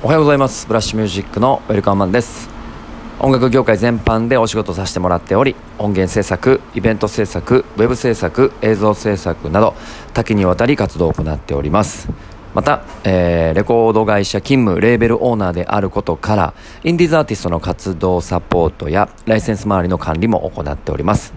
おはようございます。ブラッシュミュージックのウェルカムマンです。音楽業界全般でお仕事させてもらっており音源制作イベント制作ウェブ制作映像制作など多岐にわたり活動を行っております。また、えー、レコード会社勤務レーベルオーナーであることからインディーズアーティストの活動サポートやライセンス周りの管理も行っております。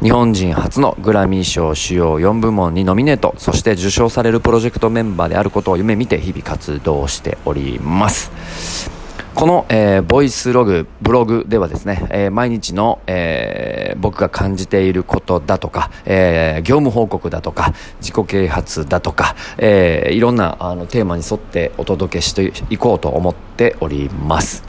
日本人初のグラミー賞主要4部門にノミネートそして受賞されるプロジェクトメンバーであることを夢見て日々活動しております。この、えー、ボイスログ、ブログではですね、えー、毎日の、えー、僕が感じていることだとか、えー、業務報告だとか、自己啓発だとか、えー、いろんなあのテーマに沿ってお届けしていこうと思っております。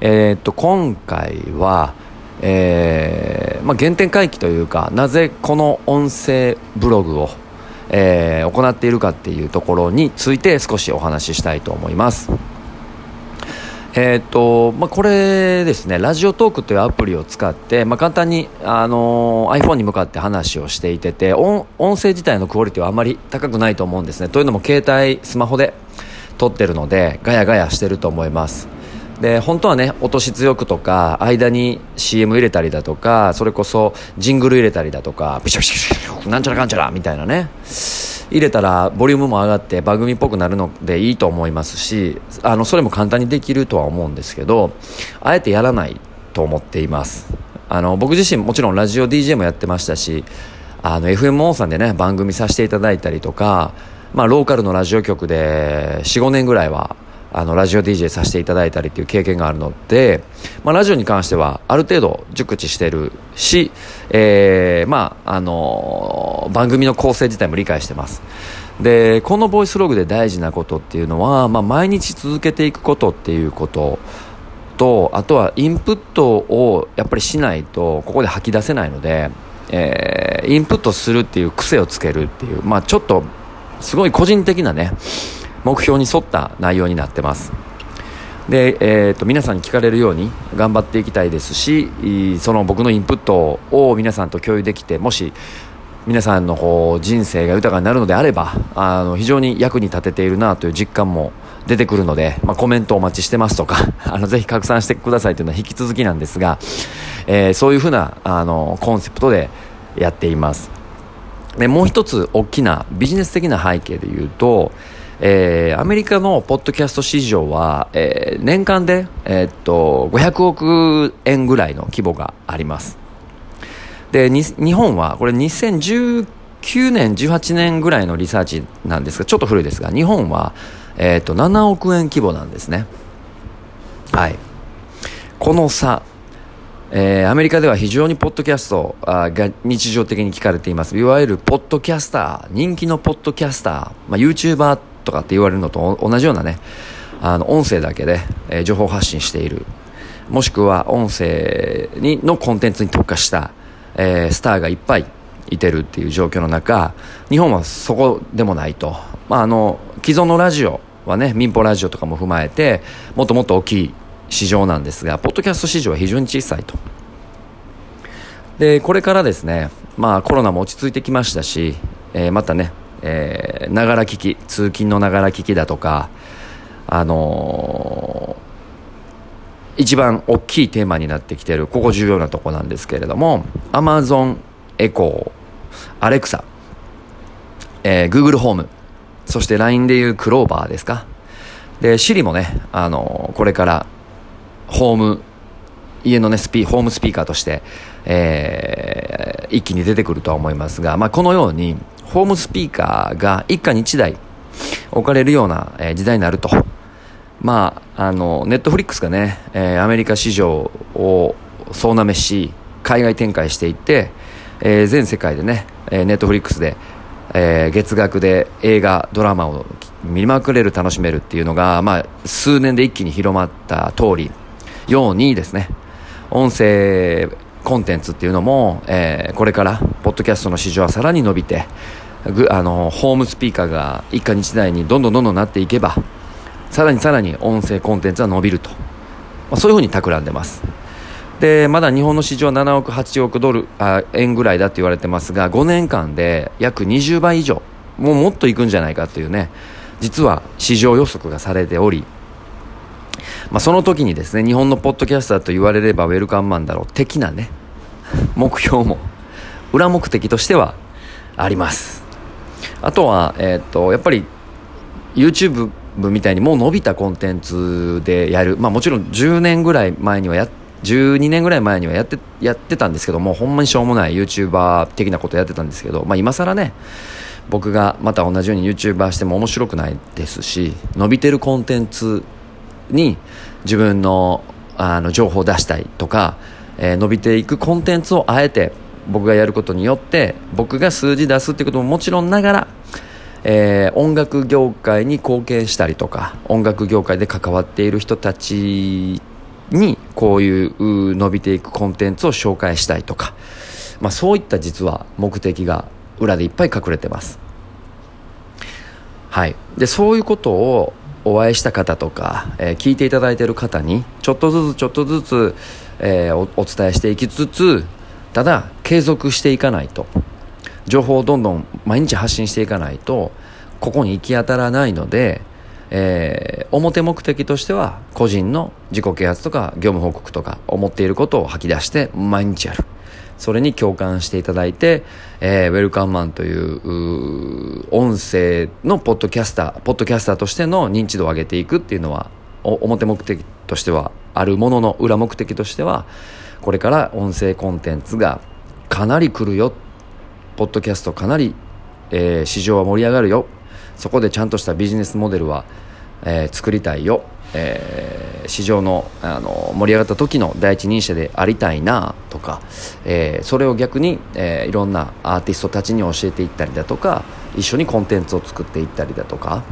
えー、っと、今回は、えーまあ、原点回帰というか、なぜこの音声ブログを、えー、行っているかっていうところについて少しお話ししたいと思います。えーとまあ、これですね、ラジオトークというアプリを使って、まあ、簡単に、あの、iPhone に向かって話をしていてて音、音声自体のクオリティはあまり高くないと思うんですね。というのも、携帯、スマホで撮ってるので、ガヤガヤしてると思います。で本当はね落とし強くとか間に CM 入れたりだとかそれこそジングル入れたりだとかビシャビシャなんちゃらかんちゃらみたいなね入れたらボリュームも上がって番組っぽくなるのでいいと思いますしあのそれも簡単にできるとは思うんですけどあえてやらないと思っています。あの僕自身もちろんラジオ DJ もやってましたしあの FMO さんでね番組させていただいたりとか、まあ、ローカルのラジオ局で45年ぐらいはあのラジオ DJ させていただいたりっていう経験があるので、まあ、ラジオに関してはある程度熟知してるし、えー、まああの番組の構成自体も理解してます。でこのボイスログで大事なことっていうのは、まあ、毎日続けていくことっていうこととあとはインプットをやっぱりしないとここで吐き出せないので、えー、インプットするっていう癖をつけるっていう、まあ、ちょっとすごい個人的なね目標に沿った内容になってます。で、えーと、皆さんに聞かれるように頑張っていきたいですしその僕のインプットを皆さんと共有できてもし皆さんのこう人生が豊かになるのであればあの非常に役に立てているなという実感も出てくるので、まあ、コメントお待ちしてますとか あのぜひ拡散してくださいというのは引き続きなんですが、えー、そういうふうなあのコンセプトでやっています。でもう一つ大きなビジネス的な背景で言うとえー、アメリカのポッドキャスト市場は、えー、年間で、えー、っと500億円ぐらいの規模があります。で日本はこれ2019年18年ぐらいのリサーチなんですがちょっと古いですが日本は、えー、っと7億円規模なんですね。はい。この差えー、アメリカでは非常にポッドキャストが日常的に聞かれています。いわゆるポッドキャスター人気のポッドキャスター、まあ、YouTuber とかって言われるのと同じようなねあの音声だけで、えー、情報発信している。もしくは音声にのコンテンツに特化した、えー、スターがいっぱいいてるっていう状況の中日本はそこでもないと、まあ、あの既存のラジオはね民放ラジオとかも踏まえてもっともっと大きい市場なんですがポッドキャスト市場は非常に小さいと。でこれからですねまあコロナも落ち着いてきましたし、えー、またねえながら聞き通勤のながら聞きだとかあのー、一番大きいテーマになってきてるここ重要なとこなんですけれども Amazon エコーアレクサ、えー、Google ホームそして LINE でいうクローバーですか。で Siri もね、あのー、これからホーム家のねスピホームスピーカーとして、えー、一気に出てくるとは思いますが、まあ、このようにホームスピーカーが一家に一台置かれるような、時代になると。まあ、あの、ネットフリックスがね、アメリカ市場を総なめし、海外展開していって、えー、全世界でね、ネットフリックスで、えー、月額で映画、ドラマを見まくれる、楽しめるっていうのが、まあ、数年で一気に広まった通り、ようにですね、音声コンテンツっていうのも、えー、これからポッドキャストの市場はさらに伸びてあのホームスピーカーが一家日大にどんどんどんどんなっていけばさらにさらに音声コンテンツは伸びると、まあ、そういうふうに企んでます。でまだ日本の市場は7億8億ドルあ円ぐらいだって言われてますが5年間で約20倍以上もうもっといくんじゃないかっていうね実は市場予測がされておりまあ、その時にですね日本のポッドキャスターと言われればウェルカムマンだろう的なね目標も裏目的としてはあります。あとは、えー、っとやっぱり YouTube みたいにもう伸びたコンテンツでやる、まあ、もちろん10年ぐらい前にはや12年ぐらい前にはやってやってたんですけどもほんまにしょうもない YouTuber 的なことやってたんですけど、まあ、今更ね僕がまた同じように YouTuber しても面白くないですし伸びてるコンテンツに自分のあの情報を出したいとか、えー、伸びていくコンテンツをあえて僕がやることによって僕が数字出すってことももちろんながら、えー、音楽業界に貢献したりとか音楽業界で関わっている人たちにこういう伸びていくコンテンツを紹介したいとか、まあ、そういった実は目的が裏でいっぱい隠れてます。はい。でそういうことをお会いした方とか、えー、聞いていただいている方にちょっとずつちょっとずつ、えー、おお伝えしていきつつただ継続していかないと。情報をどんどん毎日発信していかないとここに行き当たらないので、えー、表目的としては個人の自己啓発とか業務報告とか思っていることを吐き出して毎日やる。それに共感していただいて、えー、ウェルカムマンという音声のポッドキャスター、ポッドキャスターとしての認知度を上げていくっていうのは、表目的としてはあるものの裏目的としては、これから音声コンテンツがかなり来るよ。ポッドキャストかなり、えー、市場は盛り上がるよ。そこでちゃんとしたビジネスモデルは、えー、作りたいよ。えー、市場のあの盛り上がった時の第一人者でありたいなとか、えー、それを逆に、えー、いろんなアーティストたちに教えていったりだとか一緒にコンテンツを作っていったりだとか、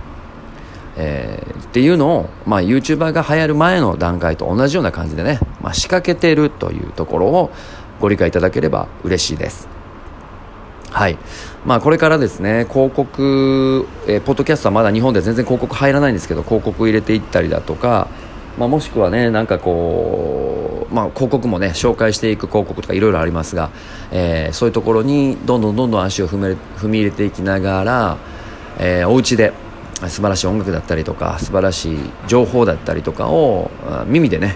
えー、っていうのを、まあ、YouTuber が流行る前の段階と同じような感じでね、まあ、仕掛けてるというところをご理解いただければ嬉しいです。はい。まあこれからですね、広告、えー、ポッドキャストはまだ日本で全然広告入らないんですけど、広告入れていったりだとか、まあ、もしくはね、なんかこう、まあ広告もね、紹介していく広告とかいろいろありますが、えー、そういうところにどんどんどんどん足を踏め踏み入れていきながら、えー、お家で素晴らしい音楽だったりとか、素晴らしい情報だったりとかを耳でね、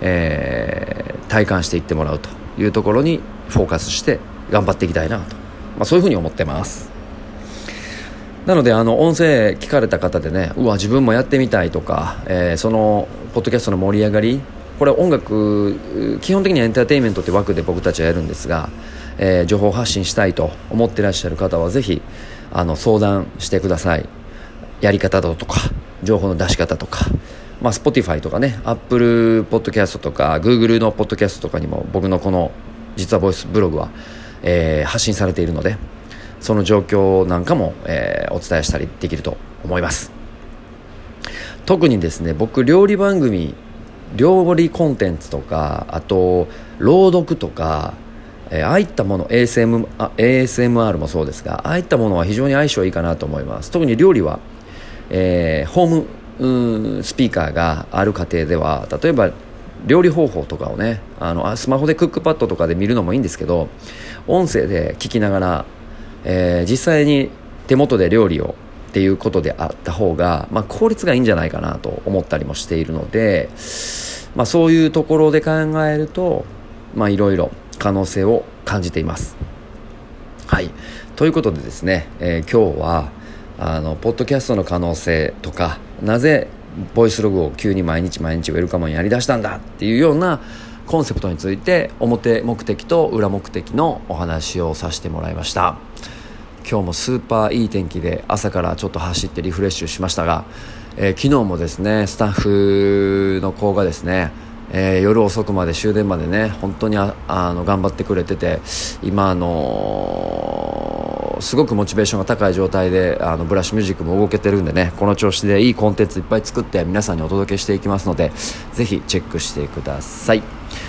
えー、体感していってもらうというところにフォーカスして頑張っていきたいなと。まあ、そういうふうに思ってます。なのであの音声聞かれた方でねうわ自分もやってみたいとか、えー、そのポッドキャストの盛り上がりこれ音楽基本的にはエンターテインメントって枠で僕たちはやるんですが、えー、情報発信したいと思ってらっしゃる方はぜひあの相談してください。やり方だとか情報の出し方とかまあ、Spotify とかね Apple Podcast とか Google のポッドキャストとかにも僕のこの実はボイスブログはえー、発信されているのでその状況なんかも、えー、お伝えしたりできると思います。特にですね僕料理番組料理コンテンツとかあと朗読とか、えー、ああいったもの ASM ASMR もそうですがああいったものは非常に相性いいかなと思います。特に料理は、えー、ホームうんスピーカーがある家庭では例えば料理方法とかをねあのスマホでクックパッドとかで見るのもいいんですけど音声で聞きながら、えー、実際に手元で料理をっていうことであった方が、まあ、効率がいいんじゃないかなと思ったりもしているので、まあ、そういうところで考えるといろいろ可能性を感じています。はいということでですね、えー、今日はあのポッドキャストの可能性とかなぜボイスログを急に毎日毎日ウェルカムにやりだしたんだっていうようなコンセプトについて表目的と裏目的のお話をさせてもらいました。今日もスーパーいい天気で朝からちょっと走ってリフレッシュしましたが、えー、昨日もですねスタッフの子がですねえー、夜遅くまで終電までね本当にあの頑張ってくれてて今あのー、すごくモチベーションが高い状態であのブラッシュミュージックも動けてるんでねこの調子でいいコンテンツいっぱい作って皆さんにお届けしていきますのでぜひチェックしてください。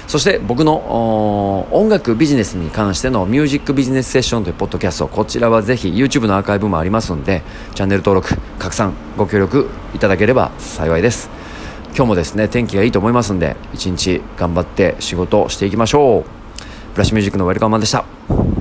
そして僕の音楽ビジネスに関してのミュージックビジネスセッションというポッドキャストこちらはぜひ YouTube のアーカイブもありますのでチャンネル登録拡散ご協力いただければ幸いです。今日もですね天気がいいと思いますんで一日頑張って仕事をしていきましょう。ブラッシュミュージックのウェルカムマンでした。